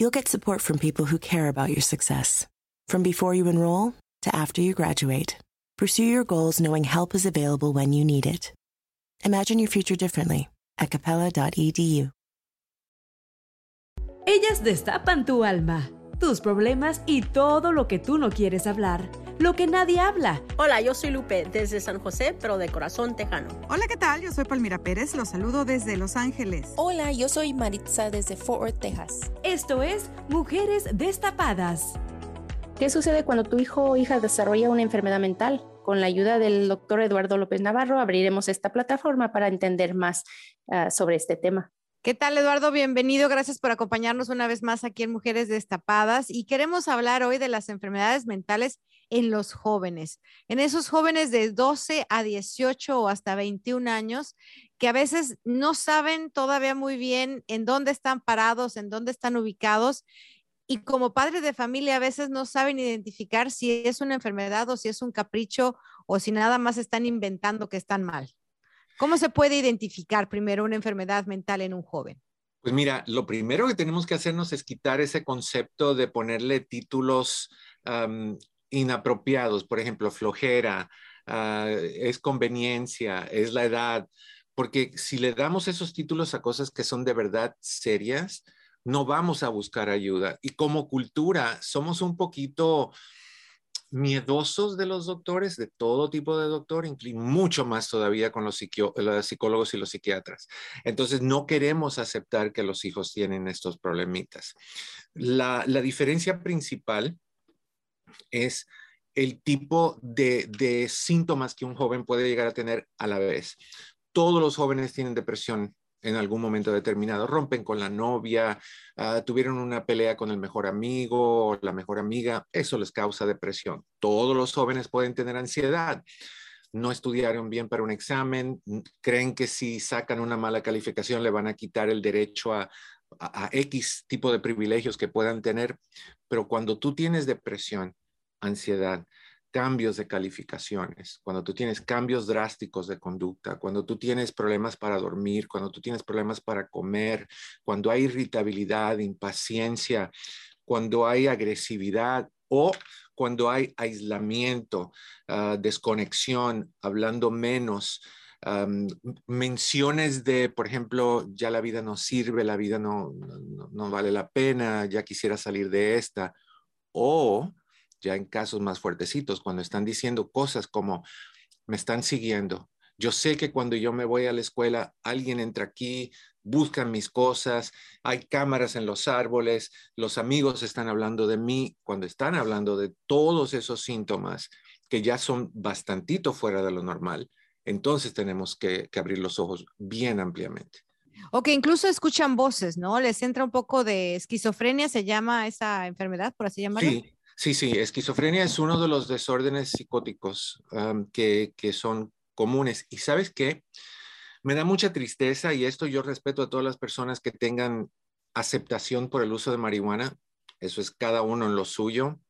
you'll get support from people who care about your success. From before you enroll to after you graduate, pursue your goals knowing help is available when you need it. Imagine your future differently at capella.edu. Ellas destapan tu alma, tus problemas y todo lo que tú no quieres hablar, lo que nadie habla. Hola, yo soy Lupe desde San José, pero de corazón tejano. Hola, ¿qué tal? Yo soy Palmira Pérez, los saludo desde Los Ángeles. Hola, yo soy Maritza desde Fort Worth, Texas. Esto es Mujeres Destapadas. ¿Qué sucede cuando tu hijo o hija desarrolla una enfermedad mental? Con la ayuda del doctor Eduardo López Navarro abriremos esta plataforma para entender más uh, sobre este tema. ¿Qué tal, Eduardo? Bienvenido. Gracias por acompañarnos una vez más aquí en Mujeres Destapadas. Y queremos hablar hoy de las enfermedades mentales en los jóvenes, en esos jóvenes de 12 a 18 o hasta 21 años que a veces no saben todavía muy bien en dónde están parados, en dónde están ubicados. Y como padres de familia a veces no saben identificar si es una enfermedad o si es un capricho o si nada más están inventando que están mal. ¿Cómo se puede identificar primero una enfermedad mental en un joven? Pues mira, lo primero que tenemos que hacernos es quitar ese concepto de ponerle títulos um, inapropiados, por ejemplo, flojera, uh, es conveniencia, es la edad, porque si le damos esos títulos a cosas que son de verdad serias, no vamos a buscar ayuda. Y como cultura, somos un poquito miedosos de los doctores, de todo tipo de doctor, mucho más todavía con los, psicólogos y los psiquiatras. Entonces, no queremos aceptar que los hijos tienen estos problemitas. La diferencia principal es el tipo de, de síntomas que un joven puede llegar a tener a la vez. Todos los jóvenes tienen depresión en algún momento determinado, rompen con la novia, uh, tuvieron una pelea con el mejor amigo o la mejor amiga, eso les causa depresión. Todos los jóvenes pueden tener ansiedad. No estudiaron bien para un examen, creen que si sacan una mala calificación le van a quitar el derecho a, a, a X tipo de privilegios que puedan tener, pero cuando tú tienes depresión, ansiedad, cambios de calificaciones, cuando tú tienes cambios drásticos de conducta, cuando tú tienes problemas para dormir, cuando tú tienes problemas para comer, cuando hay irritabilidad, impaciencia, cuando hay agresividad o cuando hay aislamiento, uh, desconexión, hablando menos, um, menciones de, por ejemplo, ya la vida no sirve, la vida no, no, no vale la pena, ya quisiera salir de esta, o ya en casos más fuertecitos, cuando están diciendo cosas como, me están siguiendo. Yo sé que cuando yo me voy a la escuela, alguien entra aquí, buscan mis cosas, hay cámaras en los árboles, los amigos están hablando de mí, cuando están hablando de todos esos síntomas que ya son bastantito fuera de lo normal, entonces tenemos que, que abrir los ojos bien ampliamente. O que incluso escuchan voces, ¿no? Les entra un poco de esquizofrenia, se llama esa enfermedad, por así llamarlo. Sí, Sí, sí, esquizofrenia es uno de los desórdenes psicóticos que, que, son comunes. Y sabes qué? Me da mucha tristeza y esto yo respeto a todas las personas que tengan aceptación por el uso de marihuana. Eso es cada uno en lo suyo.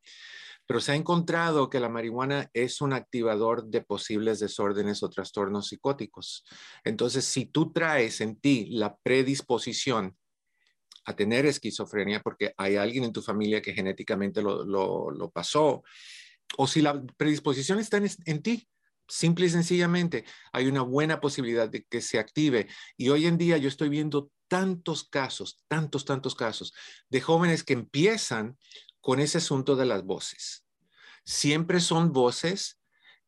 Pero se ha encontrado que la marihuana es un activador de posibles desórdenes o trastornos psicóticos. Entonces, si tú traes en ti la predisposición a tener esquizofrenia porque hay alguien en tu familia que genéticamente lo, lo, pasó, o si la predisposición está en, en, ti, simple y sencillamente, hay una buena posibilidad de que se active. Y hoy en día yo estoy viendo tantos casos, tantos, tantos casos de jóvenes que empiezan con ese asunto de las voces. Siempre son voces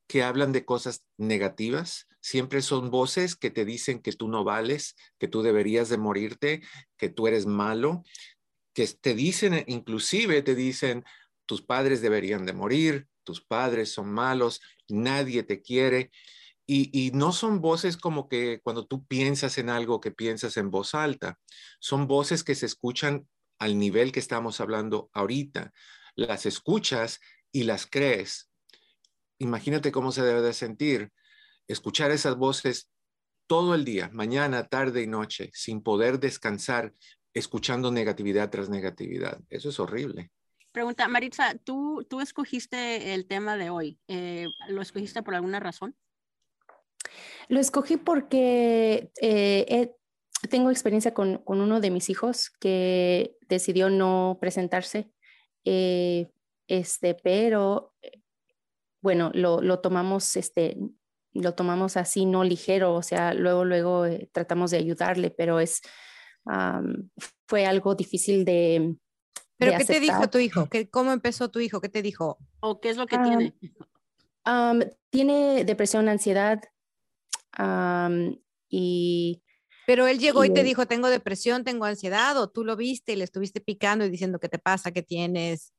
que hablan de cosas negativas, siempre son voces que te dicen que tú no vales, que tú deberías de morirte, que tú eres malo, que te dicen, inclusive te dicen, tus padres deberían de morir, tus padres son malos, nadie te quiere. Y, y, no son voces como que cuando tú piensas en algo que piensas en voz alta, son voces que se escuchan al nivel que estamos hablando ahorita, las escuchas y las crees. Imagínate cómo se debe de sentir escuchar esas voces todo el día, mañana, tarde y noche, sin poder descansar, escuchando negatividad tras negatividad. Eso es horrible. Pregunta, Maritza, ¿tú, tú escogiste el tema de hoy? Eh, ¿Lo escogiste por alguna razón? Lo escogí porque eh, tengo experiencia con, uno de mis hijos que decidió no presentarse, eh, este, pero bueno, lo, lo, tomamos, este, lo tomamos así, no ligero, o sea, luego, luego tratamos de ayudarle, pero es, fue algo difícil de, ¿Pero qué te dijo tu hijo? ¿Qué, ¿Cómo empezó tu hijo? ¿Qué te dijo? ¿O qué es lo que tiene? tiene depresión, ansiedad y... Pero él llegó y, te dijo, tengo depresión, tengo ansiedad, o tú lo viste y le estuviste picando y diciendo, ¿qué te pasa? ¿Qué tienes?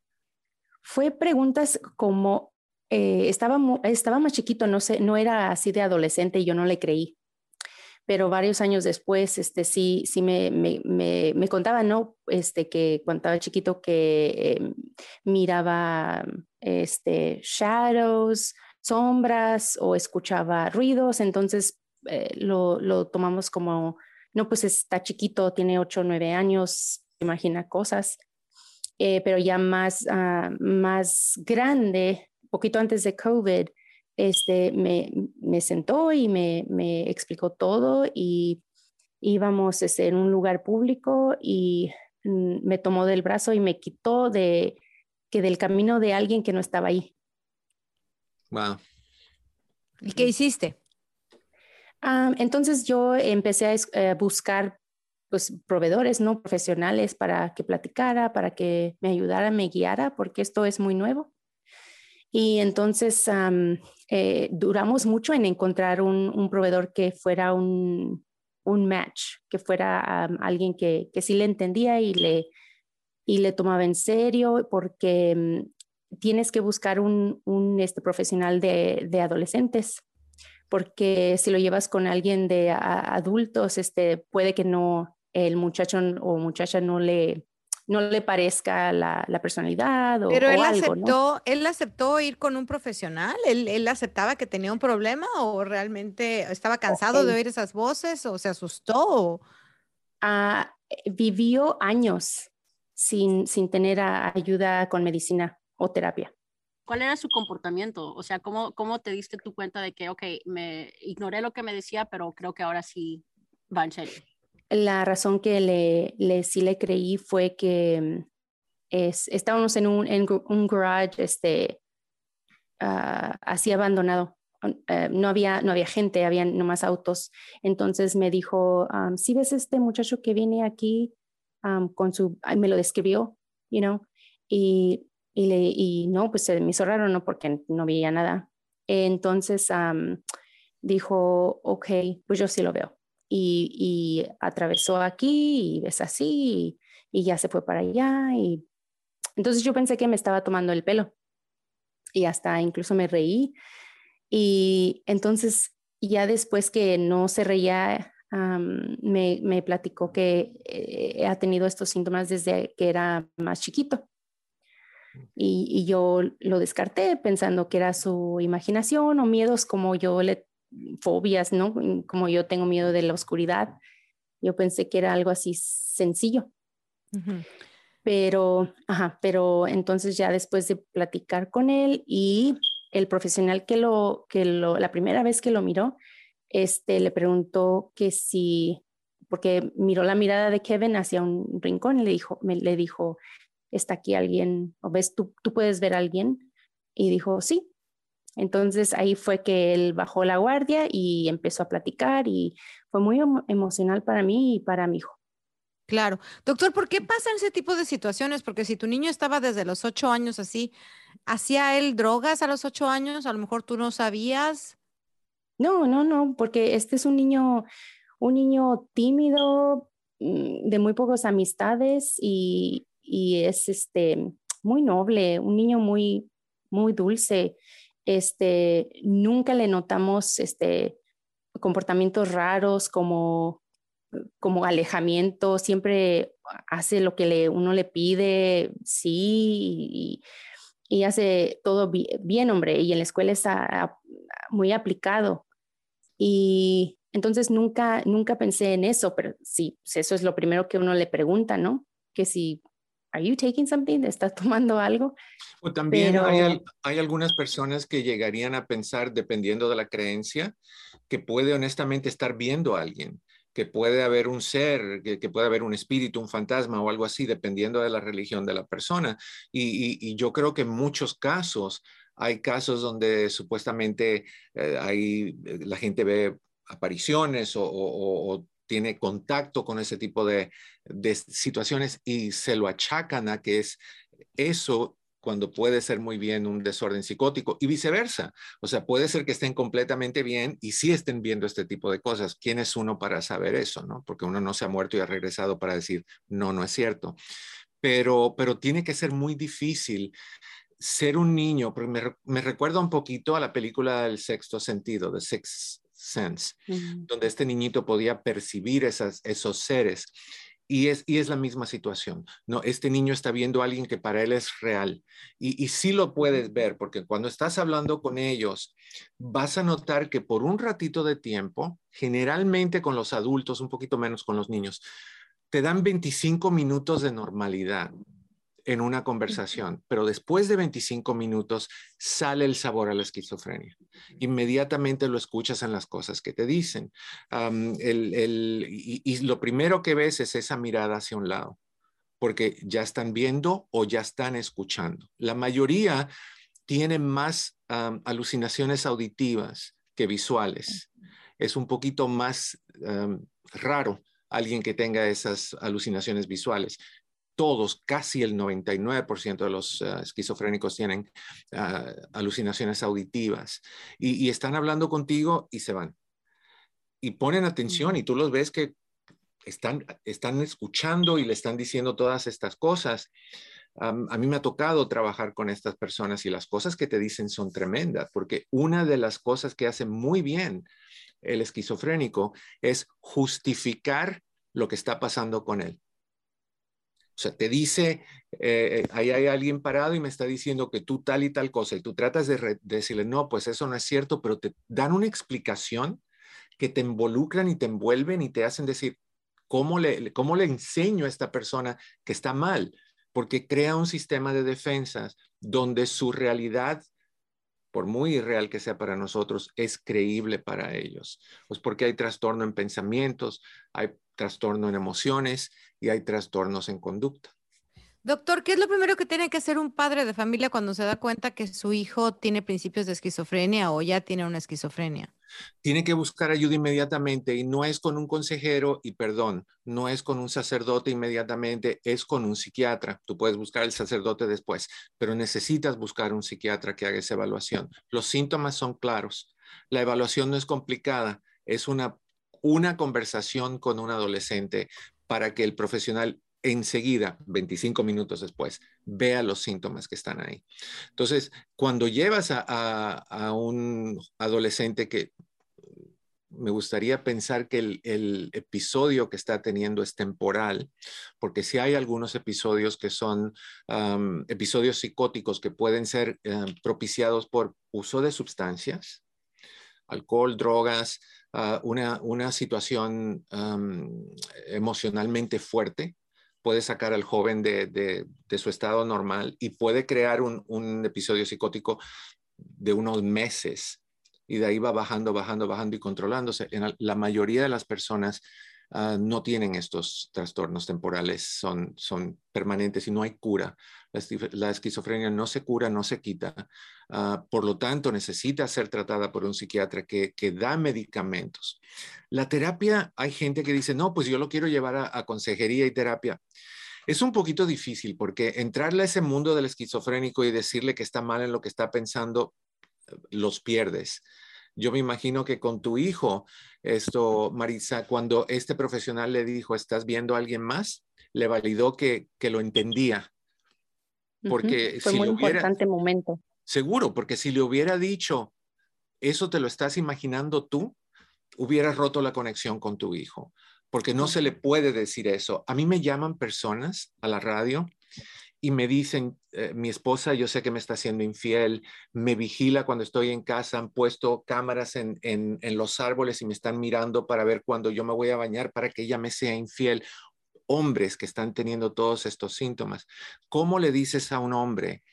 Fue preguntas como, eh, estaba, estaba más chiquito, no sé, no era así de adolescente y yo no le creí. Pero varios años después, este, sí, sí me, me, me, contaba, ¿no? Este, que cuando estaba chiquito que em, miraba este, shadows, sombras o escuchaba ruidos, entonces eh, lo, lo, tomamos como, no, pues está chiquito, tiene 8 o 9 años, imagina cosas, eh, pero ya más, ah, más grande, poquito antes de COVID, este, me, me sentó y me, me, explicó todo y íbamos este, en un lugar público y mm, me tomó del brazo y me quitó de que del camino de alguien que no estaba ahí. Wow. ¿Y qué hiciste? Ah, entonces yo empecé a eh, buscar pues proveedores no profesionales para que platicara, para que me ayudara, me guiara, porque esto es muy nuevo. Y entonces eh, duramos mucho en encontrar un, proveedor que fuera un, match, que fuera alguien que, que, sí le entendía y le, y le tomaba en serio, porque mm, tienes que buscar un, este, profesional de, de, adolescentes, porque si lo llevas con alguien de adultos, este, puede que no, el muchacho o muchacha no le, no le parezca la, personalidad o, Pero él algo, aceptó, él aceptó ir con un profesional, ¿Él, él aceptaba que tenía un problema o realmente estaba cansado de oír esas voces o se asustó. Eh, vivió años sin, sin tener ayuda con medicina o terapia. ¿Cuál era su comportamiento? O sea, ¿cómo, ¿cómo te diste tu cuenta de que, ok, me ignoré lo que me decía, pero creo que ahora sí va en serio? La razón que le, le, sí le creí fue que mm, es, estábamos en un, en garage este, uh, así abandonado. Uh, no, había, no había gente, había nomás autos. Entonces me dijo, si ves este muchacho que viene aquí um, con su, me lo describió, you know, y, y, y no, pues se me hizo ¿no? Porque no veía nada. Entonces dijo, ok, pues yo sí lo veo y, atravesó aquí y ves así y, ya se fue para allá. Y entonces yo pensé que me estaba tomando el pelo y hasta incluso me reí. Y entonces ya después que no se reía, me, me, platicó que eh, ha tenido estos síntomas desde que era más chiquito. Y, yo lo descarté pensando que era su imaginación o miedos como yo le fobias, ¿no? Como yo tengo miedo de la oscuridad, yo pensé que era algo así sencillo. Pero, ajá, pero entonces ya después de platicar con él y el profesional que lo, que lo, la primera vez que lo miró, este, le preguntó que si, porque miró la mirada de Kevin hacia un rincón y le dijo, me, le dijo, está aquí alguien, o ves, tú, tú puedes ver a alguien. Y dijo, sí, entonces ahí fue que él bajó la guardia y empezó a platicar y fue muy emocional para mí y para mi hijo. Claro. Doctor, ¿por qué pasan ese tipo de situaciones? Porque si tu niño estaba desde los ocho años así, ¿hacía él drogas a los ocho años? A lo mejor tú no sabías. No, no, no, porque este es un niño, un niño tímido, mm, de muy pocas amistades y, y es este muy noble, un niño muy, muy dulce este, nunca le notamos este, comportamientos raros como como alejamiento, siempre hace lo que uno le pide, sí, y, hace todo bien, hombre, y en la escuela está muy aplicado. Y entonces nunca, nunca pensé en eso, pero sí, eso es lo primero que uno le pregunta, ¿no? Que si, ¿are you taking something? ¿Estás tomando algo? O también hay, hay algunas personas que llegarían a pensar, dependiendo de la creencia, que puede honestamente estar viendo a alguien que puede haber un ser, que, puede haber un espíritu, un fantasma o algo así, dependiendo de la religión de la persona. Y, yo creo que en muchos casos hay casos donde supuestamente eh, hay, eh, la gente ve apariciones o, tiene contacto con ese tipo de, de situaciones y se lo achacan a que es eso cuando puede ser muy bien un desorden psicótico y viceversa. O sea, puede ser que estén completamente bien y sí estén viendo este tipo de cosas. ¿Quién es uno para saber eso? ¿no? Porque uno no se ha muerto y ha regresado para decir, no, no es cierto. Pero, pero tiene que ser muy difícil ser un niño, porque me, me recuerda un poquito a la película del sexto sentido, The Sixth Sense, donde este niñito podía percibir esas, esos seres. Y es, y es la misma situación, ¿no? Este niño está viendo a alguien que para él es real y, y sí lo puedes ver porque cuando estás hablando con ellos vas a notar que por un ratito de tiempo, generalmente con los adultos, un poquito menos con los niños, te dan 25 minutos de normalidad, en una conversación, pero después de 25 minutos sale el sabor a la esquizofrenia. Inmediatamente lo escuchas en las cosas que te dicen. y, lo primero que ves es esa mirada hacia un lado, porque ya están viendo o ya están escuchando. La mayoría tienen más alucinaciones auditivas que visuales. Es un poquito más raro alguien que tenga esas alucinaciones visuales todos, casi el 99% de los ah, esquizofrénicos tienen ah, alucinaciones auditivas y, están hablando contigo y se van. Y ponen atención y tú los ves que están, están escuchando y le están diciendo todas estas cosas. a mí me ha tocado trabajar con estas personas y las cosas que te dicen son tremendas, porque una de las cosas que hace muy bien el esquizofrénico es justificar lo que está pasando con él. O sea, te dice, eh, ahí hay alguien parado y me está diciendo que tú tal y tal cosa, y tú tratas de, decirle, no, pues eso no es cierto, pero te dan una explicación que te involucran y te envuelven y te hacen decir, ¿cómo le, cómo le enseño a esta persona que está mal? Porque crea un sistema de defensas donde su realidad por muy irreal que sea para nosotros, es creíble para ellos. Pues porque hay trastorno en pensamientos, hay trastorno en emociones y hay trastornos en conducta. Doctor, ¿qué es lo primero que tiene que hacer un padre de familia cuando se da cuenta que su hijo tiene principios de esquizofrenia o ya tiene una esquizofrenia? Tiene que buscar ayuda inmediatamente y no es con un consejero y perdón, no es con un sacerdote inmediatamente, es con un psiquiatra. Tú puedes buscar el sacerdote después, pero necesitas buscar un psiquiatra que haga esa evaluación. Los síntomas son claros. La evaluación no es complicada, es una una conversación con un adolescente para que el profesional enseguida, 25 minutos después, vea los síntomas que están ahí. Entonces, cuando llevas a, un adolescente que me gustaría pensar que el, episodio que está teniendo es temporal, porque si hay algunos episodios que son episodios psicóticos que pueden ser eh, propiciados por uso de sustancias, alcohol, drogas, Ah, una, situación emocionalmente fuerte puede sacar al joven de, su estado normal y puede crear un, episodio psicótico de unos meses y de ahí va bajando, bajando, bajando y controlándose. En la mayoría de las personas Ah, no tienen estos trastornos temporales, son, son permanentes y no hay cura. La, esquizofrenia no se cura, no se quita. Ah, por lo tanto, necesita ser tratada por un psiquiatra que, que, da medicamentos. La terapia, hay gente que dice, no, pues yo lo quiero llevar a, a consejería y terapia. Es un poquito difícil porque entrarle a ese mundo del esquizofrénico y decirle que está mal en lo que está pensando, los pierdes. Yo me imagino que con tu hijo, esto, Marisa, cuando este profesional le dijo, ¿estás viendo a alguien más? Le validó que, que lo entendía. Porque Fue si muy hubiera, importante momento. Seguro, porque si le hubiera dicho, eso te lo estás imaginando tú, hubieras roto la conexión con tu hijo. porque no se le puede decir eso. A mí me llaman personas a la radio y me dicen, eh, mi esposa yo sé que me está haciendo infiel, me vigila cuando estoy en casa, han puesto cámaras en, en, los árboles y me están mirando para ver cuando yo me voy a bañar para que ella me sea infiel. Hombres que están teniendo todos estos síntomas. ¿Cómo le dices a un hombre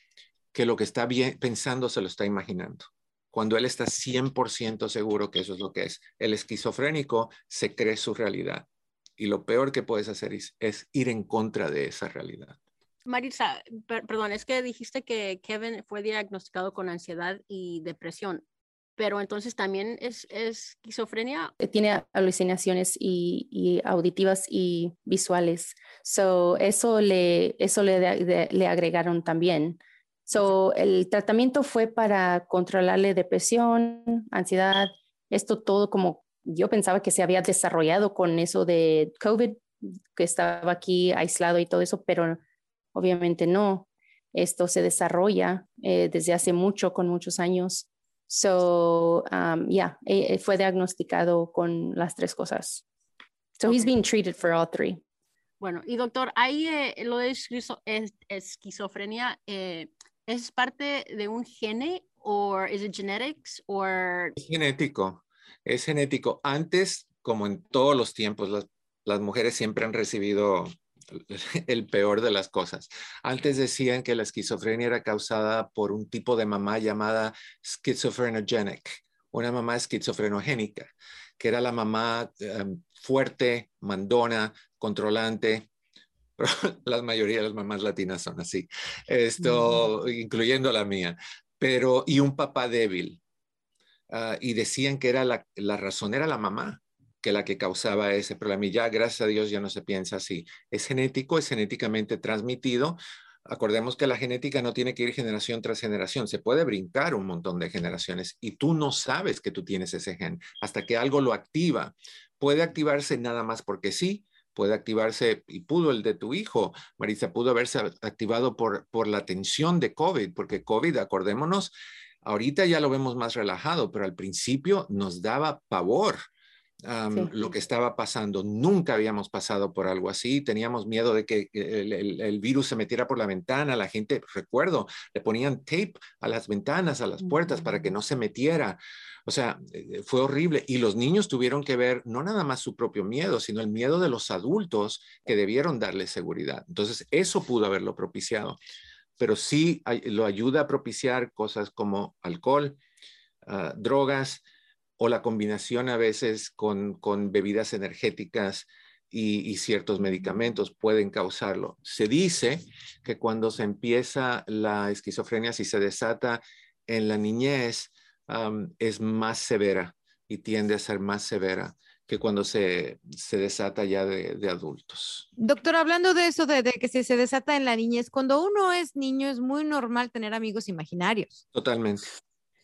que lo que está bien, pensando se lo está imaginando? Cuando él está 100% seguro que eso es lo que es. El esquizofrénico se cree su realidad. Y lo peor que puedes hacer es ir en contra de esa realidad. Marisa, per perdón, es que dijiste que Kevin fue diagnosticado con ansiedad y depresión, pero entonces también es, es esquizofrenia. Tiene alucinaciones y, y, auditivas y visuales. So, eso le, eso le, le agregaron también. So, el tratamiento fue para controlarle depresión, ansiedad, esto todo como yo pensaba que se había desarrollado con eso de COVID, que estaba aquí aislado y todo eso, pero obviamente no. Esto se desarrolla eh, desde hace mucho, con muchos años. So, um, yeah, eh, fue diagnosticado con las tres cosas. So okay. he's being treated for all three. Bueno, y doctor, ahí eh, lo de esquizofrenia es parte de un gene o es genetics or es genético es genético antes como en todos los tiempos las, las mujeres siempre han recibido el peor de las cosas. Antes decían que la esquizofrenia era causada por un tipo de mamá llamada schizophrenic, una mamá esquizofrenogénica, que era la mamá um, fuerte, mandona, controlante. la mayoría de las mamás latinas son así, esto, mm. incluyendo la mía, pero y un papá débil. Uh, y decían que era la, la razón era la mamá que la que causaba ese problema. Y ya, gracias a Dios, ya no se piensa así. Es genético, es genéticamente transmitido. Acordemos que la genética no tiene que ir generación tras generación, se puede brincar un montón de generaciones y tú no sabes que tú tienes ese gen hasta que algo lo activa. Puede activarse nada más porque sí, puede activarse, y pudo el de tu hijo, Marisa, pudo haberse activado por, por la tensión de COVID, porque COVID, acordémonos, ahorita ya lo vemos más relajado, pero al principio nos daba pavor um, sí. lo que estaba pasando. Nunca habíamos pasado por algo así. Teníamos miedo de que el, el, el, virus se metiera por la ventana. La gente, recuerdo, le ponían tape a las ventanas, a las puertas, para que no se metiera. O sea, eh, fue horrible. Y los niños tuvieron que ver no nada más su propio miedo, sino el miedo de los adultos que debieron darle seguridad. Entonces, eso pudo haberlo propiciado. Pero sí lo ayuda a propiciar cosas como alcohol, uh, drogas, o la combinación a veces con, con bebidas energéticas y, y, ciertos medicamentos pueden causarlo. Se dice que cuando se empieza la esquizofrenia, si se desata en la niñez, um, es más severa y tiende a ser más severa que cuando se, se desata ya de, de, adultos. Doctor, hablando de eso, de, de que se, se desata en la niñez, cuando uno es niño es muy normal tener amigos imaginarios. Totalmente.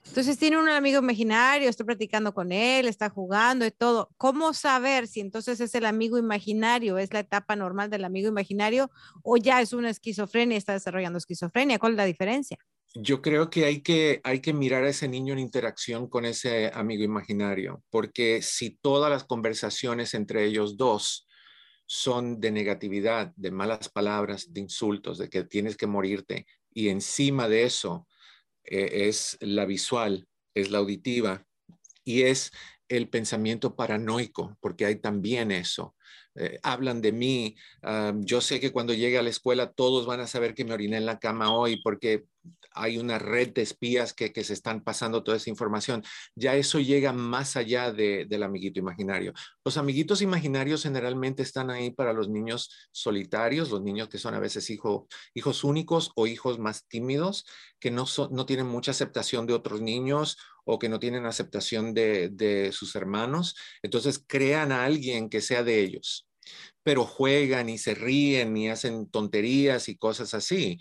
Entonces tiene un amigo imaginario, está platicando con él, está jugando y todo. ¿Cómo saber si entonces es el amigo imaginario, es la etapa normal del amigo imaginario o ya es una esquizofrenia, está desarrollando esquizofrenia? ¿Cuál es la diferencia? Yo creo que hay, que hay que mirar a ese niño en interacción con ese amigo imaginario, porque si todas las conversaciones entre ellos dos son de negatividad, de malas palabras, de insultos, de que tienes que morirte, y encima de eso eh, es la visual, es la auditiva y es el pensamiento paranoico, porque hay también eso. Eh, hablan de mí, uh, yo sé que cuando llegue a la escuela todos van a saber que me oriné en la cama hoy porque hay una red de espías que, que, se están pasando toda esa información. Ya eso llega más allá de, del amiguito imaginario. Los amiguitos imaginarios generalmente están ahí para los niños solitarios, los niños que son a veces hijo, hijos únicos o hijos más tímidos, que no, so, no tienen mucha aceptación de otros niños o que no tienen aceptación de, de sus hermanos. Entonces crean a alguien que sea de ellos pero juegan y se ríen y hacen tonterías y cosas así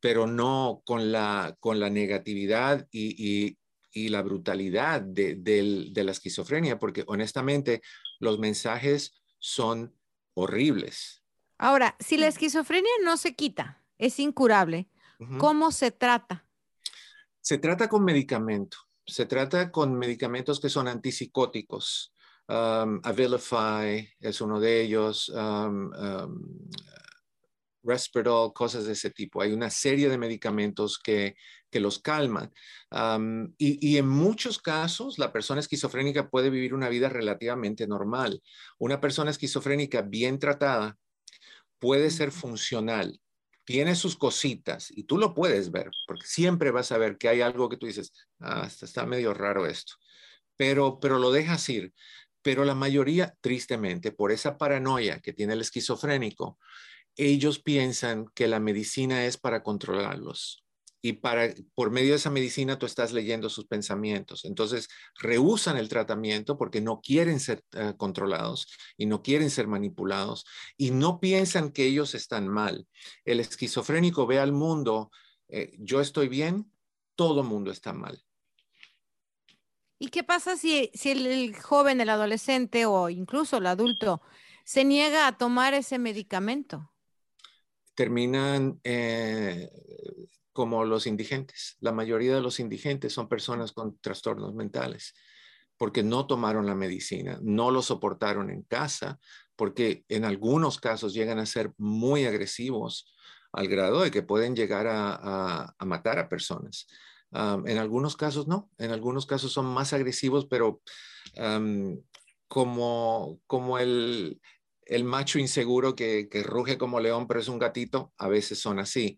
pero no con la, con la negatividad y, y, y la brutalidad de, de, de, la esquizofrenia, porque honestamente los mensajes son horribles. Ahora, si la esquizofrenia no se quita, es incurable, uh -huh. ¿cómo se trata? Se trata con medicamento, se trata con medicamentos que son antipsicóticos. Um, Abilify es uno de ellos. Um, um, Respirol, cosas de ese tipo. Hay una serie de medicamentos que, que los calman. y, y, en muchos casos, la persona esquizofrénica puede vivir una vida relativamente normal. Una persona esquizofrénica bien tratada puede ser funcional. Tiene sus cositas y tú lo puedes ver, porque siempre vas a ver que hay algo que tú dices, ah, está medio raro esto, pero, pero lo dejas ir. Pero la mayoría, tristemente, por esa paranoia que tiene el esquizofrénico, ellos piensan que la medicina es para controlarlos. Y para, por medio de esa medicina tú estás leyendo sus pensamientos. Entonces, rehusan el tratamiento porque no quieren ser eh, controlados y no quieren ser manipulados y no piensan que ellos están mal. El esquizofrénico ve al mundo, eh, yo estoy bien, todo mundo está mal. ¿Y qué pasa si, si el, joven, el adolescente o incluso el adulto se niega a tomar ese medicamento? terminan eh, como los indigentes. La mayoría de los indigentes son personas con trastornos mentales porque no tomaron la medicina, no lo soportaron en casa, porque en algunos casos llegan a ser muy agresivos al grado de que pueden llegar a, matar a personas. en algunos casos no, en algunos casos son más agresivos, pero como, como el, el macho inseguro que, ruge como león, pero es un gatito, a veces son así.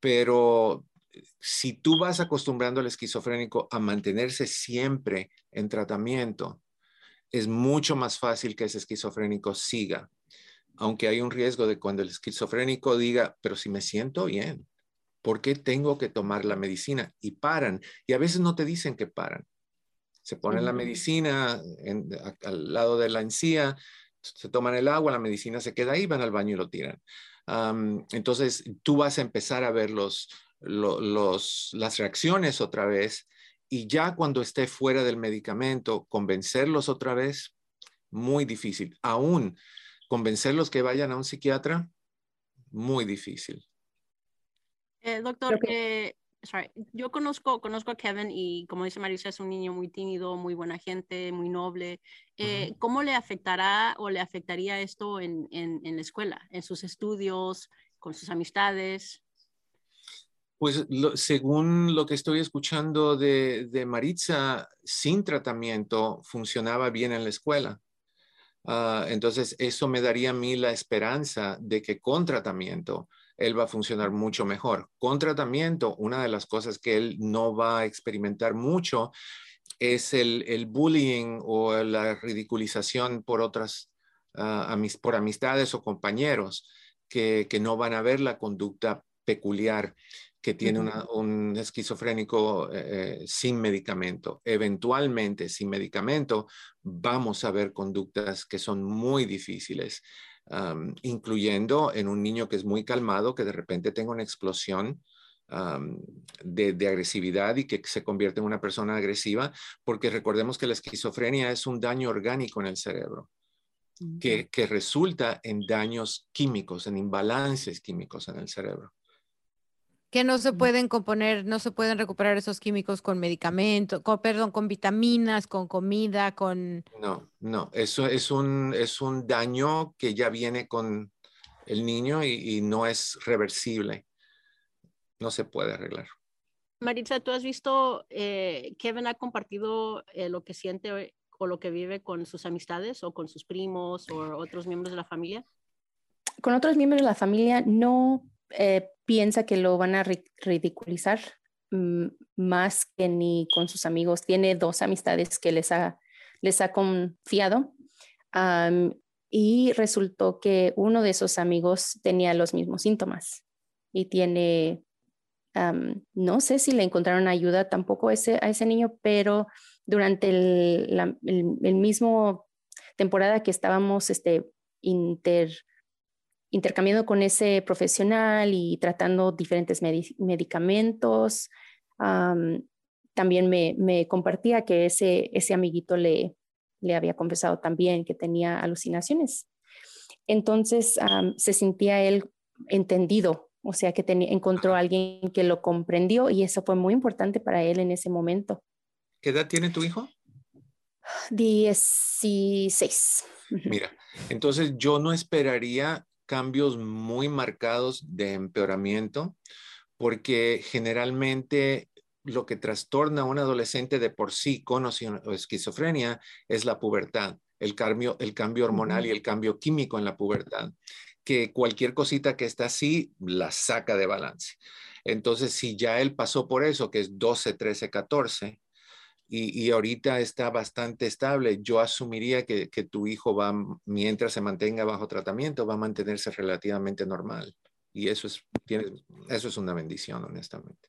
Pero si tú vas acostumbrando al esquizofrénico a mantenerse siempre en tratamiento, es mucho más fácil que ese esquizofrénico siga. Aunque hay un riesgo de cuando el esquizofrénico diga, pero si me siento bien, ¿por qué tengo que tomar la medicina? Y paran. Y a veces no te dicen que paran. Se ponen la medicina al lado de la encía, se toman el agua, la medicina se queda ahí, van al baño y lo tiran. Entonces, tú vas a empezar a ver los, las reacciones otra vez y ya cuando esté fuera del medicamento, convencerlos otra vez, muy difícil. Aún convencerlos que vayan a un psiquiatra, muy difícil. Eh, doctor, eh, yo conozco, conozco a Kevin y como dice Marisa, es un niño muy tímido, muy buena gente, muy noble. Eh, ¿Cómo le afectará o le afectaría esto en, en, la escuela, en sus estudios, con sus amistades? Pues según lo que estoy escuchando de, de, Maritza, sin tratamiento funcionaba bien en la escuela. Ah, entonces, eso me daría a mí la esperanza de que con tratamiento él va a funcionar mucho mejor. Con tratamiento, una de las cosas que él no va a experimentar mucho es el, bullying o la ridiculización por otras, uh, por amistades o compañeros que, no van a ver la conducta peculiar que tiene un esquizofrénico eh, sin medicamento. Eventualmente, sin medicamento, vamos a ver conductas que son muy difíciles incluyendo en un niño que es muy calmado, que de repente tenga una explosión de, agresividad y que se convierte en una persona agresiva, porque recordemos que la esquizofrenia es un daño orgánico en el cerebro, que, que resulta en daños químicos, en imbalances químicos en el cerebro que no se pueden componer, no se pueden recuperar esos químicos con medicamentos, con, perdón, con vitaminas, con comida, con... No, no, eso es un, es un daño que ya viene con el niño y, no es reversible. No se puede arreglar. Maritza, ¿tú has visto, eh, Kevin ha compartido eh, lo que siente o lo que vive con sus amistades o con sus primos o otros miembros de la familia? Con otros miembros de la familia no, eh, piensa que lo van a ridiculizar mm, más que ni con sus amigos. Tiene dos amistades que les ha, les ha confiado y resultó que uno de esos amigos tenía los mismos síntomas y tiene, no sé si le encontraron ayuda tampoco ese, a ese niño, pero durante el, el mismo temporada que estábamos este, inter intercambiando con ese profesional y tratando diferentes medicamentos. también me, compartía que ese, ese amiguito le, le había confesado también que tenía alucinaciones. Entonces se sentía él entendido, o sea que encontró a alguien que lo comprendió y eso fue muy importante para él en ese momento. ¿Qué edad tiene tu hijo? 16. Mira, entonces yo no esperaría cambios muy marcados de empeoramiento porque generalmente lo que trastorna a un adolescente de por sí con o esquizofrenia es la pubertad, el cambio, el cambio hormonal y el cambio químico en la pubertad, que cualquier cosita que está así la saca de balance. Entonces, si ya él pasó por eso, que es 12, 13, 14, y, ahorita está bastante estable, yo asumiría que, que, tu hijo va, mientras se mantenga bajo tratamiento, va a mantenerse relativamente normal. Y eso es, eso es una bendición, honestamente.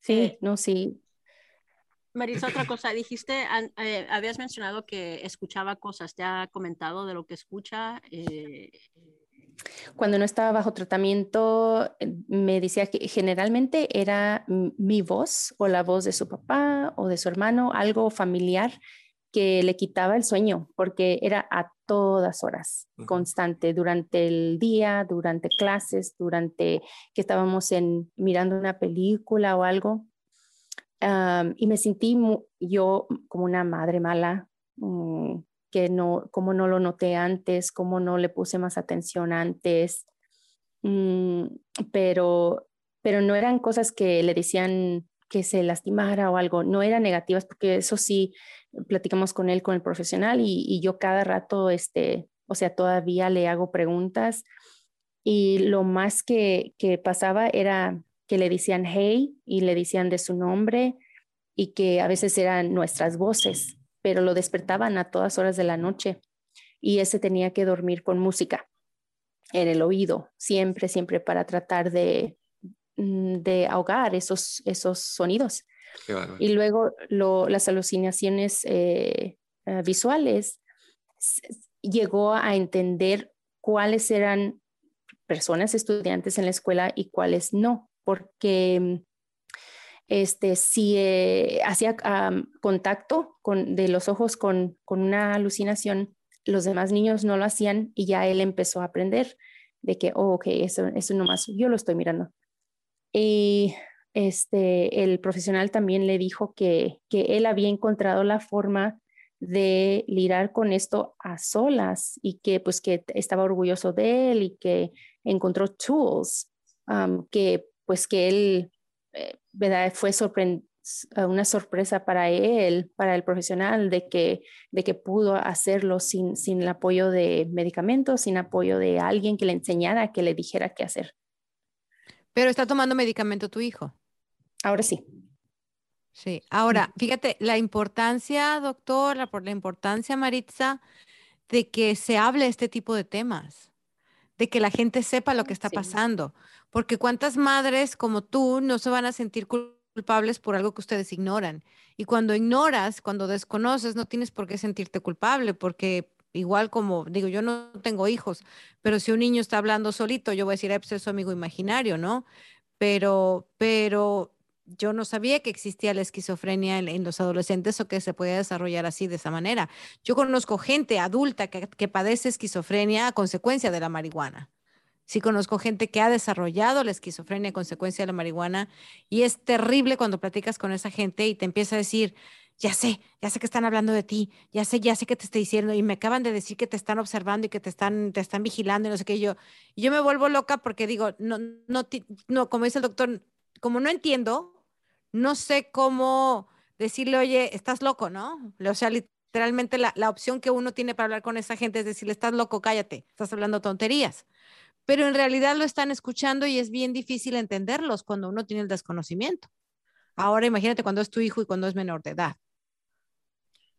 Sí, eh, no, sí. Marisa, otra cosa, dijiste, eh, habías mencionado que escuchaba cosas, ¿te ha comentado de lo que escucha? Eh, Cuando no estaba bajo tratamiento, me decía que generalmente era mi voz o la voz de su papá o de su hermano, algo familiar que le quitaba el sueño, porque era a todas horas, constante, durante el día, durante clases, durante que estábamos en, mirando una película o algo. y me sentí yo como una madre mala, mm, que no, como no lo noté antes, como no le puse más atención antes, mm, pero, pero no eran cosas que le decían que se lastimara o algo, no eran negativas, porque eso sí, platicamos con él, con el profesional, y, yo cada rato, este, o sea, todavía le hago preguntas, y lo más que, que pasaba era que le decían hey y le decían de su nombre y que a veces eran nuestras voces, pero lo despertaban a todas horas de la noche y ese tenía que dormir con música en el oído, siempre, siempre para tratar de, Mm, de ahogar esos, esos sonidos. Y luego las alucinaciones eh, eh, visuales, llegó a entender cuáles eran personas estudiantes en la escuela y cuáles no, porque este, si eh, hacía contacto con, de los ojos con, con, una alucinación, los demás niños no lo hacían y ya él empezó a aprender de que, oh, ok, eso, eso nomás, yo lo estoy mirando. Y este, el profesional también le dijo que, que él había encontrado la forma de lidiar con esto a solas y que pues que estaba orgulloso de él y que encontró tools que pues que él ¿verdad? fue una sorpresa para él, para el profesional, de que, de que pudo hacerlo sin, sin el apoyo de medicamentos, sin apoyo de alguien que le enseñara, que le dijera qué hacer. Pero está tomando medicamento tu hijo. Ahora sí. Sí. Ahora, fíjate, la importancia, doctora, por la importancia, Maritza, de que se hable este tipo de temas, de que la gente sepa lo que está pasando, porque cuántas madres como tú no se van a sentir culpables por algo que ustedes ignoran. Y cuando ignoras, cuando desconoces, no tienes por qué sentirte culpable, porque igual como digo, yo no tengo hijos, pero si un niño está hablando solito, yo voy a decir, pues es su amigo imaginario, ¿no? Pero, pero yo no sabía que existía la esquizofrenia en, los adolescentes o que se podía desarrollar así, de esa manera. Yo conozco gente adulta que, que padece esquizofrenia a consecuencia de la marihuana. Sí conozco gente que ha desarrollado la esquizofrenia a consecuencia de la marihuana y es terrible cuando platicas con esa gente y te empieza a decir, ya sé, ya sé que están hablando de ti, ya sé, ya sé que te estoy diciendo y me acaban de decir que te están observando y que te están, te están vigilando y no sé qué. Yo, y yo me vuelvo loca porque digo, no, no, no, como dice el doctor, como no entiendo, no sé cómo decirle, oye, estás loco, ¿no? O sea, literalmente la, la opción que uno tiene para hablar con esa gente es decirle, estás loco, cállate, estás hablando tonterías. Pero en realidad lo están escuchando y es bien difícil entenderlos cuando uno tiene el desconocimiento. Ahora imagínate cuando es tu hijo y cuando es menor de edad.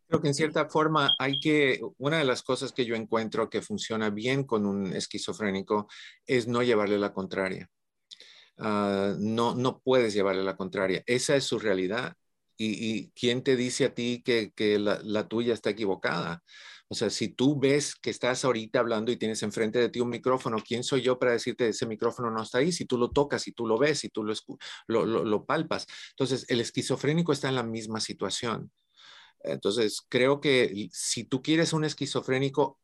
Creo que en cierta forma hay que, una de las cosas que yo encuentro que funciona bien con un esquizofrénico es no llevarle la contraria. Ah, no, no puedes llevarle la contraria. Esa es su realidad. ¿Y, quién te dice a ti que, que la, la, tuya está equivocada? O sea, si tú ves que estás ahorita hablando y tienes enfrente de ti un micrófono, ¿quién soy yo para decirte ese micrófono no está ahí? Si tú lo tocas, si tú lo ves, si tú lo, lo, lo, lo palpas. Entonces, el esquizofrénico está en la misma situación. Entonces, creo que si tú quieres un esquizofrénico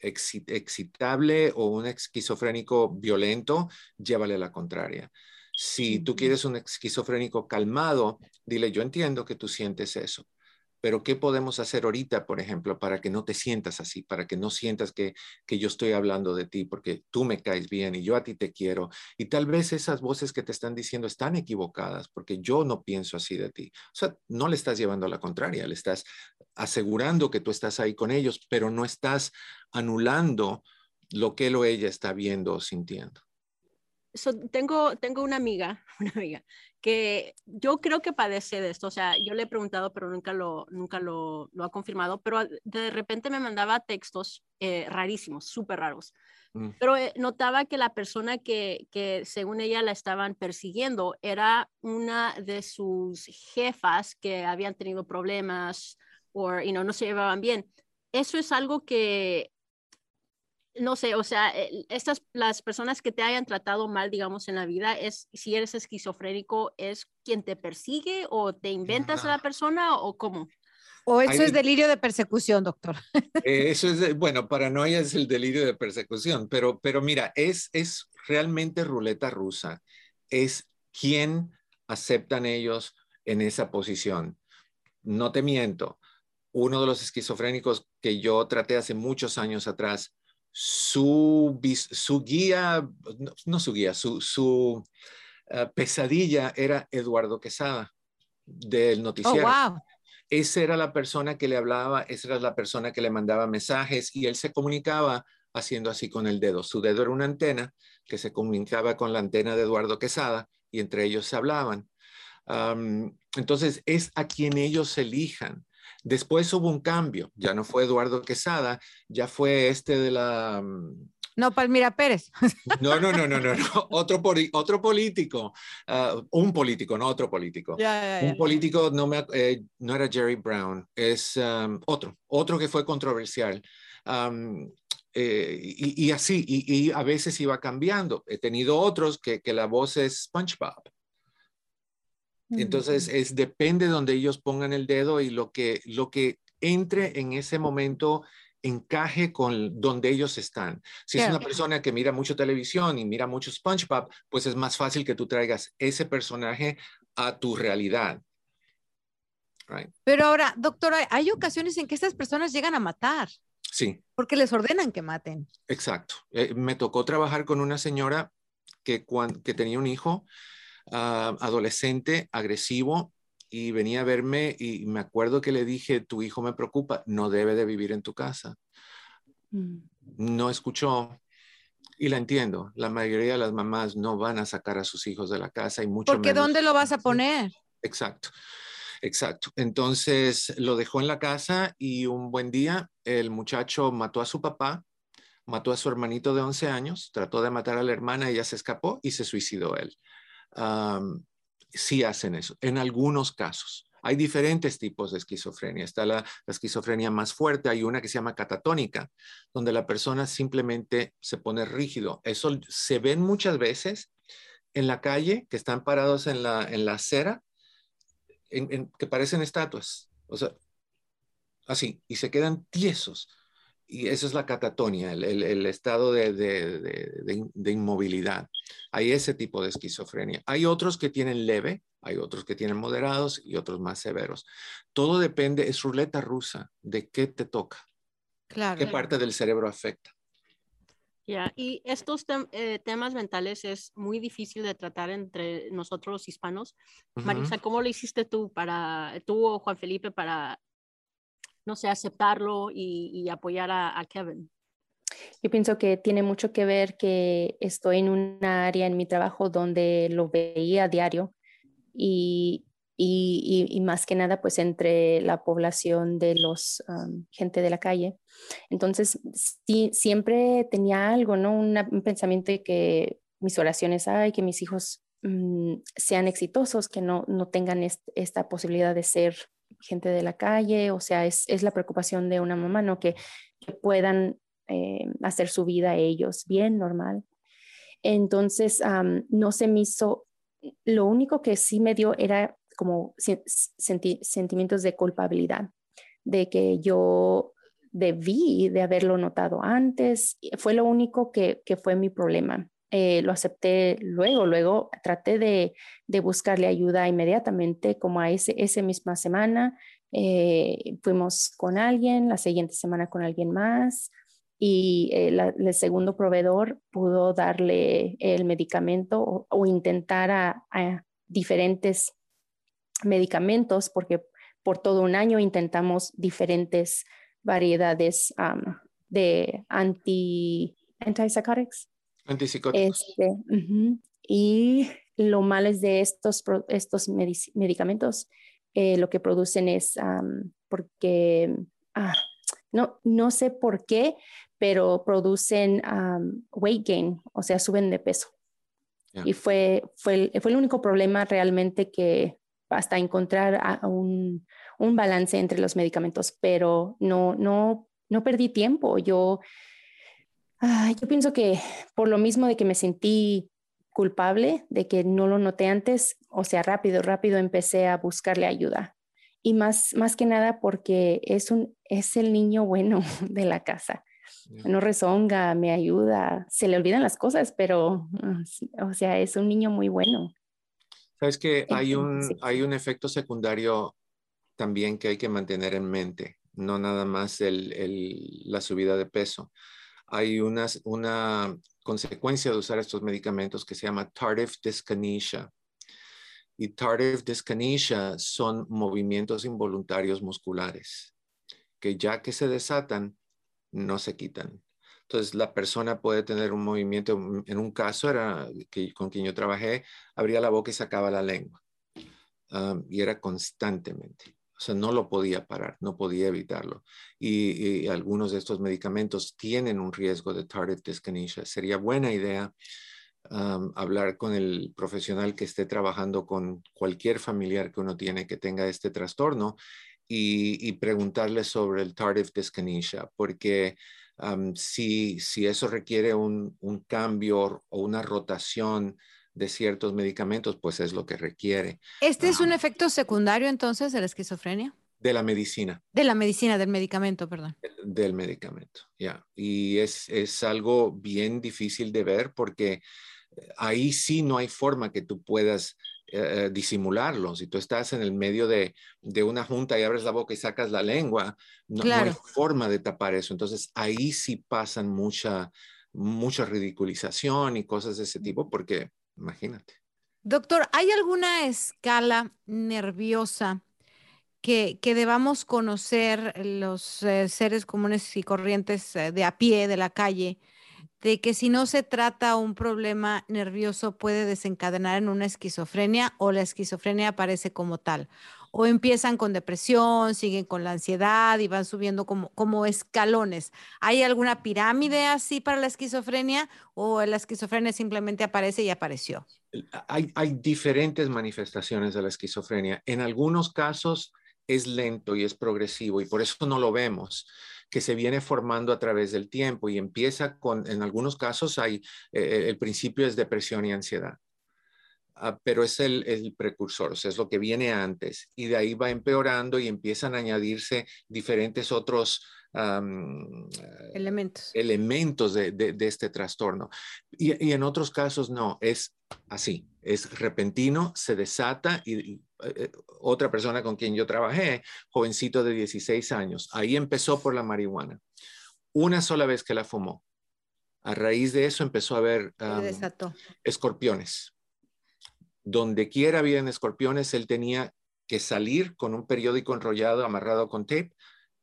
excitable o un esquizofrénico violento, llévale la contraria. Si tú quieres un esquizofrénico calmado, dile, yo entiendo que tú sientes eso, pero ¿qué podemos hacer ahorita, por ejemplo, para que no te sientas así, para que no sientas que, que yo estoy hablando de ti, porque tú me caes bien y yo a ti te quiero? Y tal vez esas voces que te están diciendo están equivocadas, porque yo no pienso así de ti. O sea, no le estás llevando a la contraria, le estás asegurando que tú estás ahí con ellos, pero no estás anulando lo que él o ella está viendo o sintiendo. tengo, tengo una amiga, una amiga que yo creo que padece de esto, o sea, yo le he preguntado, pero nunca lo, nunca lo, lo ha confirmado, pero de repente me mandaba textos eh, rarísimos, súper raros. Mm. Pero eh, notaba que la persona que, que, según ella la estaban persiguiendo era una de sus jefas que habían tenido problemas o you know, no se llevaban bien. Eso es algo que no sé, o sea, estas, las personas que te hayan tratado mal, digamos, en la vida, es si eres esquizofrénico, ¿es quien te persigue o te inventas a la persona o cómo? ¿O eso es delirio de persecución, doctor? Eh, eso es, bueno, paranoia es el delirio de persecución, pero, pero mira, es, es realmente ruleta rusa. Es quién aceptan ellos en esa posición. No te miento, uno de los esquizofrénicos que yo traté hace muchos años atrás, su, su guía, no, su guía, su, su eh, pesadilla era Eduardo Quesada del oh, noticiero. Esa era la persona que le hablaba, esa era la persona que le mandaba mensajes y él se comunicaba haciendo así con el dedo. Su dedo era una antena que se comunicaba con la antena de Eduardo Quesada y entre ellos se hablaban. entonces es a quien ellos elijan. Después hubo un cambio, ya no fue Eduardo Quesada, ya fue este de la... Mm, no, Palmira Pérez. No, no, no, no, no, Otro, otro político, ah, un político, no otro político. Un político, no, me, eh, no era Jerry Brown, es otro, otro que fue controversial. Eh, y, así, y, a veces iba cambiando. He tenido otros que, que la voz es SpongeBob. Entonces, es, depende de donde ellos pongan el dedo y lo que, lo que entre en ese momento encaje con donde ellos están. Si es una persona que mira mucho televisión y mira mucho SpongeBob, pues es más fácil que tú traigas ese personaje a tu realidad. Pero ahora, doctora, hay ocasiones en que estas personas llegan a matar. Sí. Porque les ordenan que maten. Exacto. Eh, me tocó trabajar con una señora que, que tenía un hijo Ah, adolescente, agresivo, y venía a verme y me acuerdo que le dije, tu hijo me preocupa, no debe de vivir en tu casa. Mm. No escuchó. Y la entiendo, la mayoría de las mamás no van a sacar a sus hijos de la casa y mucho Porque ¿dónde lo vas a poner? Exacto, exacto. Entonces lo dejó en la casa y un buen día el muchacho mató a su papá, mató a su hermanito de 11 años, trató de matar a la hermana, ella se escapó y se suicidó él sí hacen eso, en algunos casos. Hay diferentes tipos de esquizofrenia. Está la, esquizofrenia más fuerte, hay una que se llama catatónica, donde la persona simplemente se pone rígido. Eso se ven muchas veces en la calle, que están parados en la, en la acera, que parecen estatuas. O sea, así, y se quedan tiesos y esa es la catatonia, el, estado de, inmovilidad. Hay ese tipo de esquizofrenia. Hay otros que tienen leve, hay otros que tienen moderados y otros más severos. Todo depende, es ruleta rusa, de qué te toca, claro. qué parte del cerebro afecta. Ya, y estos eh, temas mentales es muy difícil de tratar entre nosotros los hispanos. Marisa, ¿cómo lo hiciste tú para, tú o Juan Felipe para no sé, aceptarlo y, apoyar a, Kevin? Yo pienso que tiene mucho que ver que estoy en una área en mi trabajo donde lo veía a diario y, y, más que nada pues entre la población de los gente de la calle. Entonces sí, siempre tenía algo, ¿no? un pensamiento de que mis oraciones, hay, que mis hijos mm, sean exitosos, que no, no tengan esta posibilidad de ser gente de la calle, o sea, es, la preocupación de una mamá, ¿no? Que, puedan eh, hacer su vida ellos bien, normal. Entonces, no se me hizo, lo único que sí me dio era como sentimientos de culpabilidad, de que yo debí de haberlo notado antes, fue lo único que, que fue mi problema. Eh, lo acepté luego, luego traté de, buscarle ayuda inmediatamente, como a ese, esa misma semana, eh, fuimos con alguien, la siguiente semana con alguien más y el segundo proveedor pudo darle el medicamento o, intentar a, diferentes medicamentos porque por todo un año intentamos diferentes variedades de anti, antipsychotics. Antipsicóticos. Este, y lo malo es de estos, estos medicamentos, eh, lo que producen es porque, ah, no, no sé por qué, pero producen weight gain, o sea, suben de peso. Y fue, fue, fue el único problema realmente que hasta encontrar un, un, balance entre los medicamentos, pero no, no, no perdí tiempo. Yo, ah, yo pienso que por lo mismo de que me sentí culpable de que no lo noté antes, o sea, rápido, rápido empecé a buscarle ayuda. Y más, más que nada porque es, un, es el niño bueno de la casa. No rezonga, me ayuda, se le olvidan las cosas, pero, ah, o sea, es un niño muy bueno. Sabes que hay un, hay un efecto secundario también que hay que mantener en mente, no nada más el, el, la subida de peso. Hay una, una consecuencia de usar estos medicamentos que se llama tardive dyskinesia. Y tardive dyskinesia son movimientos involuntarios musculares que ya que se desatan, no se quitan. Entonces, la persona puede tener un movimiento, en un caso era que con quien yo trabajé, abría la boca y sacaba la lengua. Um, y era constantemente. O sea, no lo podía parar, no podía evitarlo. Y, algunos de estos medicamentos tienen un riesgo de tardive dyskinesia. Sería buena idea hablar con el profesional que esté trabajando con cualquier familiar que uno tiene que tenga este trastorno y, preguntarle sobre el tardive dyskinesia, porque si, si, eso requiere un, un, cambio o una rotación de ciertos medicamentos, pues es lo que requiere. ¿Este es un efecto secundario entonces de la esquizofrenia? De la medicina. De la medicina, del medicamento, perdón. Del medicamento, ya. Y es, es algo bien difícil de ver porque eh, ahí sí no hay forma que tú puedas eh, eh, disimularlo. Si tú estás en el medio de, una junta y abres la boca y sacas la lengua, no, hay forma de tapar eso. Entonces ahí sí pasan mucha, mucha ridiculización y cosas de ese tipo, porque imagínate. Doctor, ¿hay alguna escala nerviosa que, que debamos conocer los eh, seres comunes y corrientes de a pie, de la calle? De que si no se trata un problema nervioso puede desencadenar en una esquizofrenia o la esquizofrenia aparece como tal. O empiezan con depresión, siguen con la ansiedad y van subiendo como, como escalones. ¿Hay alguna pirámide así para la esquizofrenia o la esquizofrenia simplemente aparece y apareció? Hay, hay diferentes manifestaciones de la esquizofrenia. En algunos casos es lento y es progresivo y por eso no lo vemos que se viene formando a través del tiempo y empieza con, en algunos casos hay, eh, el principio es depresión y ansiedad. Ah, pero es el, precursor, o es lo que viene antes y de ahí va empeorando y empiezan a añadirse diferentes otros elementos, elementos de, este trastorno. Y, y, en otros casos no, es así, es repentino, se desata y, eh, otra persona con quien yo trabajé, jovencito de 16 años, ahí empezó por la marihuana. Una sola vez que la fumó. A raíz de eso empezó a ver escorpiones. Donde quiera habían escorpiones, él tenía que salir con un periódico enrollado, amarrado con tape,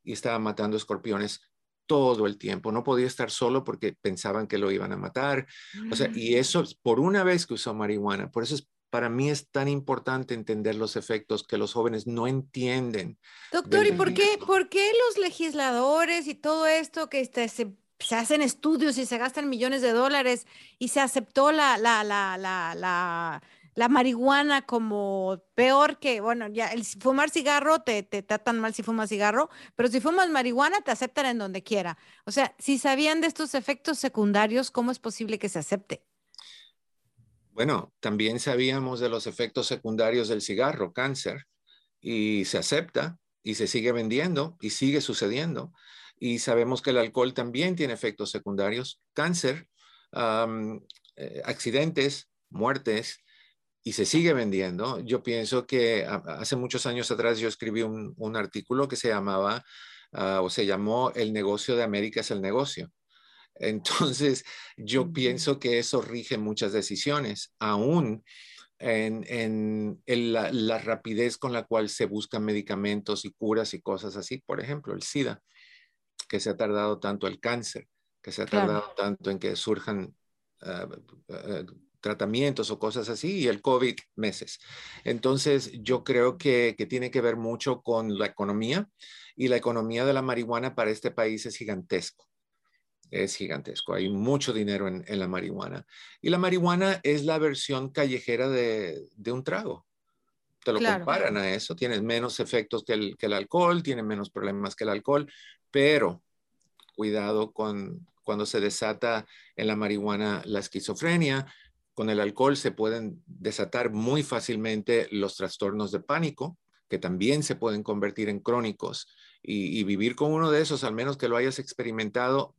y estaba matando escorpiones todo el tiempo. No podía estar solo porque pensaban que lo iban a matar. O sea, y mm. eso por una vez que usó marihuana. Por eso es para mí es tan importante entender los efectos que los jóvenes no entienden. Doctor, ¿y por qué, por qué los legisladores y todo esto que este, se, se, hacen estudios y se gastan millones de dólares y se aceptó la, la, la, la, la marihuana como peor que, bueno, ya el fumar cigarro te, te tratan mal si fumas cigarro, pero si fumas marihuana te aceptan en donde quiera. O sea, si sabían de estos efectos secundarios, ¿cómo es posible que se acepte? Bueno, también sabíamos de los efectos secundarios del cigarro, cáncer, y se acepta y se sigue vendiendo y sigue sucediendo. Y sabemos que el alcohol también tiene efectos secundarios, cáncer, eh, accidentes, muertes, y se sigue vendiendo. Yo pienso que hace muchos años atrás yo escribí un, artículo que se llamaba ah, o se llamó El negocio de América es el negocio. Entonces, yo pienso que eso rige muchas decisiones, aún en, la, rapidez con la cual se buscan medicamentos y curas y cosas así. Por ejemplo, el SIDA, que se ha tardado tanto el cáncer, que se ha tardado tanto en que surjan ah, tratamientos o cosas así, y el COVID meses. Entonces, yo creo que, tiene que ver mucho con la economía y la economía de la marihuana para este país es gigantesco. Es gigantesco. Hay mucho dinero en, la marihuana. Y la marihuana es la versión callejera de, un trago. Te lo comparan a eso. Tiene menos efectos que el, que el alcohol, tiene menos problemas que el alcohol, pero cuidado con cuando se desata en la marihuana la esquizofrenia, con el alcohol se pueden desatar muy fácilmente los trastornos de pánico, que también se pueden convertir en crónicos. Y, vivir con uno de esos, al menos que lo hayas experimentado,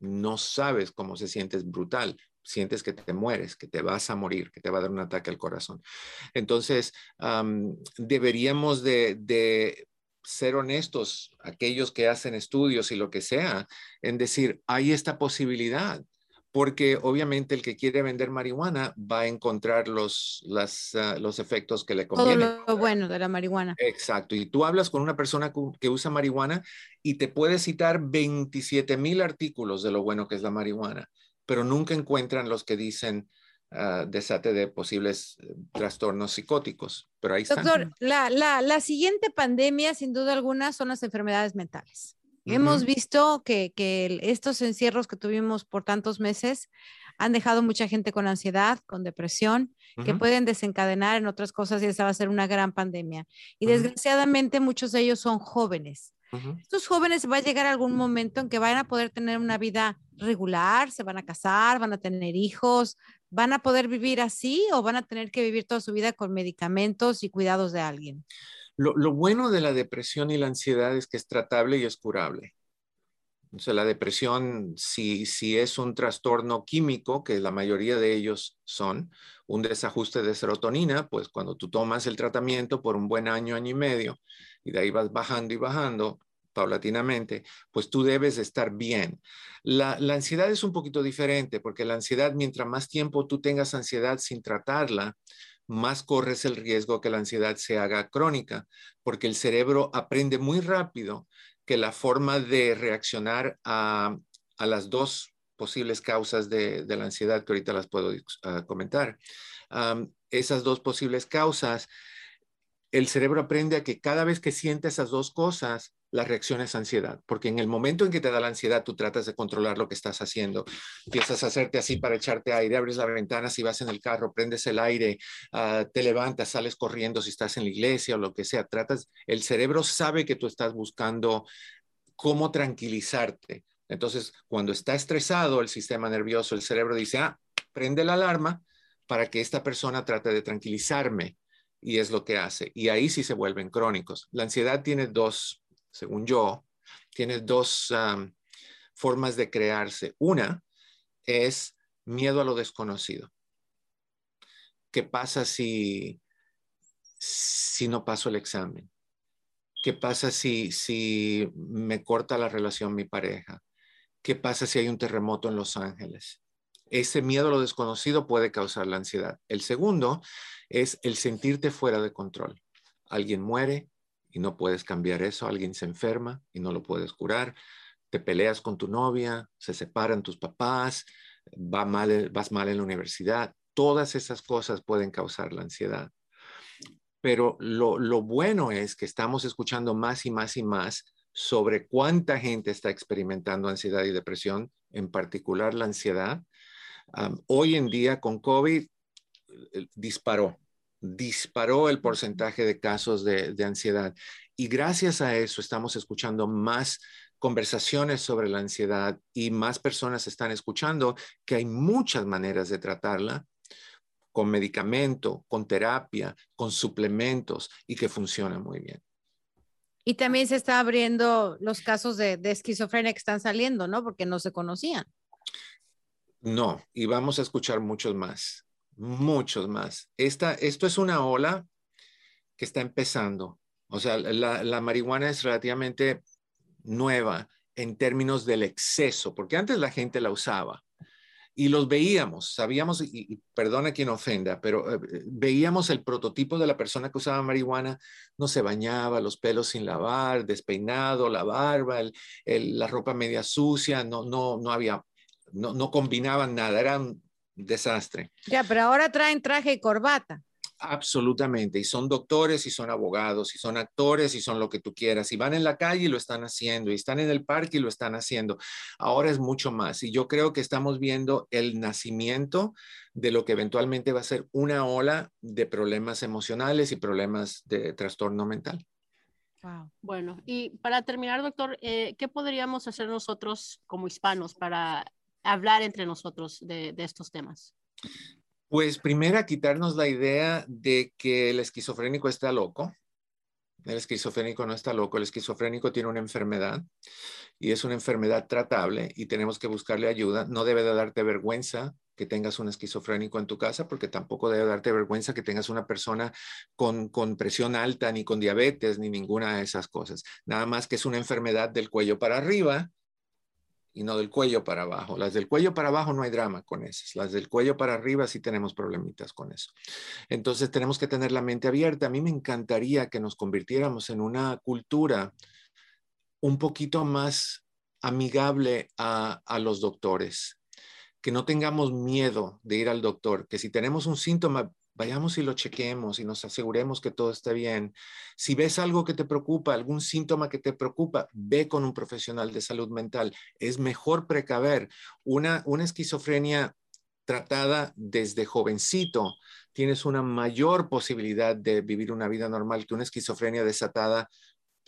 no sabes cómo se siente, es brutal. Sientes que te mueres, que te vas a morir, que te va a dar un ataque al corazón. Entonces, deberíamos de, de ser honestos, aquellos que hacen estudios y lo que sea, en decir, hay esta posibilidad porque obviamente el que quiere vender marihuana va a encontrar los, ah, los efectos que le convienen. Todo lo bueno de la marihuana. Exacto. Y tú hablas con una persona que usa marihuana y te puede citar 27 mil artículos de lo bueno que es la marihuana, pero nunca encuentran los que dicen uh, desate de posibles eh, trastornos psicóticos. Pero ahí Doctor, la, la, la siguiente pandemia, sin duda alguna, son las enfermedades mentales. Hemos visto que, estos encierros que tuvimos por tantos meses han dejado mucha gente con ansiedad, con depresión, que pueden desencadenar en otras cosas y esa va a ser una gran pandemia. Y desgraciadamente muchos de ellos son jóvenes. Estos jóvenes va a llegar algún momento en que van a poder tener una vida regular, se van a casar, van a tener hijos, van a poder vivir así o van a tener que vivir toda su vida con medicamentos y cuidados de alguien. Lo, bueno de la depresión y la ansiedad es que es tratable y es curable. O la depresión, si, si es un trastorno químico, que la mayoría de ellos son, un desajuste de serotonina, pues cuando tú tomas el tratamiento por un buen año, año y medio, y de ahí vas bajando y bajando paulatinamente, pues tú debes estar bien. La, la ansiedad es un poquito diferente, porque la ansiedad, mientras más tiempo tú tengas ansiedad sin tratarla, más corres el riesgo que la ansiedad se haga crónica, porque el cerebro aprende muy rápido que la forma de reaccionar a, las dos posibles causas de, la ansiedad, que ahorita las puedo ah, comentar, esas dos posibles causas, el cerebro aprende a que cada vez que siente esas dos cosas, la reacción es ansiedad, porque en el momento en que te da la ansiedad, tú tratas de controlar lo que estás haciendo. Empiezas a hacerte así para echarte aire, abres la ventana si vas en el carro, prendes el aire, ah, te levantas, sales corriendo si estás en la iglesia o lo que sea. Tratas, el cerebro sabe que tú estás buscando cómo tranquilizarte. Entonces, cuando está estresado el sistema nervioso, el cerebro dice, ah, prende la alarma para que esta persona trate de tranquilizarme. Y es lo que hace. Y ahí sí se vuelven crónicos. La ansiedad tiene dos según yo, tiene dos formas de crearse. Una es miedo a lo desconocido. ¿Qué pasa si, si no paso el examen? ¿Qué pasa si, si me corta la relación mi pareja? ¿Qué pasa si hay un terremoto en Los Ángeles? Ese miedo a lo desconocido puede causar la ansiedad. El segundo es el sentirte fuera de control. Alguien muere, no puedes cambiar eso, alguien se enferma y no lo puedes curar, te peleas con tu novia, se separan tus papás, va mal, vas mal en la universidad, todas esas cosas pueden causar la ansiedad. Pero lo, lo bueno es que estamos escuchando más y más y más sobre cuánta gente está experimentando ansiedad y depresión, en particular la ansiedad. hoy en día con COVID eh, disparó disparó el porcentaje de casos de, ansiedad. Y gracias a eso estamos escuchando más conversaciones sobre la ansiedad y más personas están escuchando que hay muchas maneras de tratarla con medicamento, con terapia, con suplementos y que funciona muy bien. Y también se está abriendo los casos de, de esquizofrenia que están saliendo, ¿no? Porque no se conocían. No, y vamos a escuchar muchos más muchos más. Esta, esto es una ola que está empezando. O sea, la, la marihuana es relativamente nueva en términos del exceso, porque antes la gente la usaba y los veíamos, sabíamos, y, perdona quien ofenda, pero eh, veíamos el prototipo de la persona que usaba marihuana, no se bañaba, los pelos sin lavar, despeinado, la barba, la ropa media sucia, no, no, no había, no, no combinaban nada, era un desastre. Ya, pero ahora traen traje y corbata. Absolutamente, y son doctores y son abogados y son actores y son lo que tú quieras, y van en la calle y lo están haciendo, y están en el parque y lo están haciendo. Ahora es mucho más, y yo creo que estamos viendo el nacimiento de lo que eventualmente va a ser una ola de problemas emocionales y problemas de trastorno mental. Wow. Bueno, y para terminar, doctor, eh, ¿qué podríamos hacer nosotros como hispanos para hablar entre nosotros de, estos temas? Pues primero quitarnos la idea de que el esquizofrénico está loco. El esquizofrénico no está loco, el esquizofrénico tiene una enfermedad y es una enfermedad tratable y tenemos que buscarle ayuda. No debe de darte vergüenza que tengas un esquizofrénico en tu casa, porque tampoco debe darte vergüenza que tengas una persona con presión alta, ni con diabetes, ni ninguna de esas cosas. Nada más que es una enfermedad del cuello para arriba y no del cuello para abajo. Las del cuello para abajo no hay drama con esas. Las del cuello para arriba sí tenemos problemitas con eso. Entonces tenemos que tener la mente abierta. A mí me encantaría que nos convirtiéramos en una cultura un poquito más amigable a, a los doctores, que no tengamos miedo de ir al doctor, que si tenemos un síntoma, vayamos y lo chequemos y nos aseguremos que todo esté bien. Si ves algo que te preocupa, algún síntoma que te preocupa, ve con un profesional de salud mental. Es mejor precaver. Una, una esquizofrenia tratada desde jovencito, tienes una mayor posibilidad de vivir una vida normal que una esquizofrenia desatada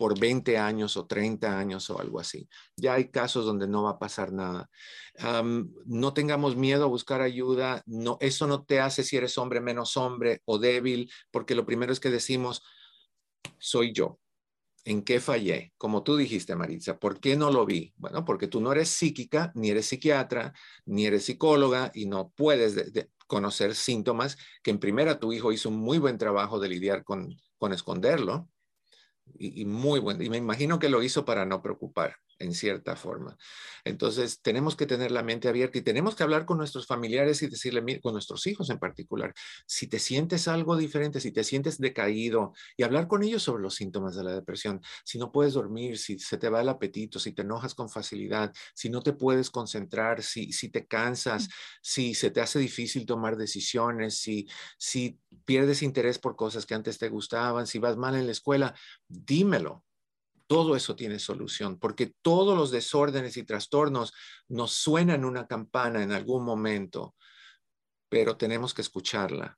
por 20 años o 30 años o algo así. Ya hay casos donde no va a pasar nada. no tengamos miedo a buscar ayuda. No, eso no te hace si eres hombre menos hombre o débil, porque lo primero es que decimos, soy yo. ¿En qué fallé? Como tú dijiste, Maritza, ¿por qué no lo vi? Bueno, porque tú no eres psíquica, ni eres psiquiatra, ni eres psicóloga y no puedes conocer síntomas que en primera tu hijo hizo un muy buen trabajo de lidiar con, con esconderlo y, muy bueno. Y me imagino que lo hizo para no preocupar en cierta forma. Entonces, tenemos que tener la mente abierta y tenemos que hablar con nuestros familiares y decirle, con nuestros hijos en particular, si te sientes algo diferente, si te sientes decaído y hablar con ellos sobre los síntomas de la depresión, si no puedes dormir, si se te va el apetito, si te enojas con facilidad, si no te puedes concentrar, si, si te cansas, si se te hace difícil tomar decisiones, si, si pierdes interés por cosas que antes te gustaban, si vas mal en la escuela, dímelo todo eso tiene solución, porque todos los desórdenes y trastornos nos suenan una campana en algún momento, pero tenemos que escucharla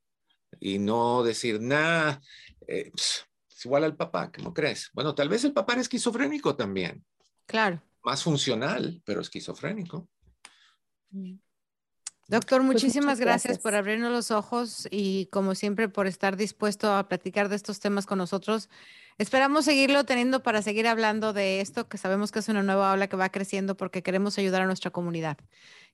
y no decir, nada, eh, es igual al papá, ¿cómo crees? Bueno, tal vez el papá era esquizofrénico también. Claro. Más funcional, pero esquizofrénico. Mm. Doctor, pues muchísimas gracias. por abrirnos los ojos y como siempre por estar dispuesto a platicar de estos temas con nosotros. Esperamos seguirlo teniendo para seguir hablando de esto, que sabemos que es una nueva ola que va creciendo porque queremos ayudar a nuestra comunidad.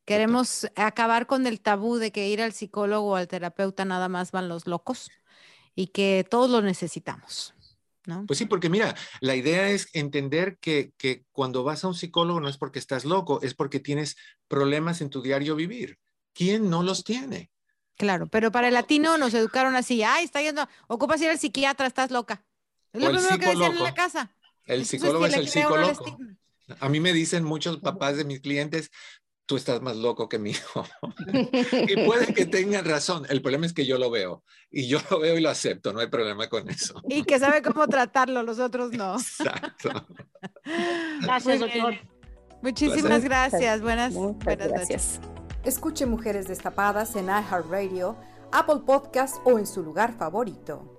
Queremos acabar con el tabú de que ir al psicólogo o al terapeuta nada más van los locos y que todos lo necesitamos. ¿No? Pues sí, porque mira, la idea es entender que, que cuando vas a un psicólogo no es porque estás loco, es porque tienes problemas en tu diario vivir. ¿Quién no los tiene? Claro, pero para el latino nos educaron así, ay, está yendo, ocupas ir al psiquiatra, estás loca. Es lo primero que decían en la casa. El psicólogo es el psicólogo. A mí me dicen muchos papás de mis clientes, tú estás más loco que mi hijo. y puede que tengan razón. El problema es que yo lo veo. Y yo lo veo y lo acepto. No hay problema con eso. Y que sabe cómo tratarlo, los otros no. Exacto. Gracias, doctor. Muchísimas gracias. Buenas, buenas gracias. Escuche Mujeres Destapadas en iHeartRadio, Apple Podcast o en su lugar favorito.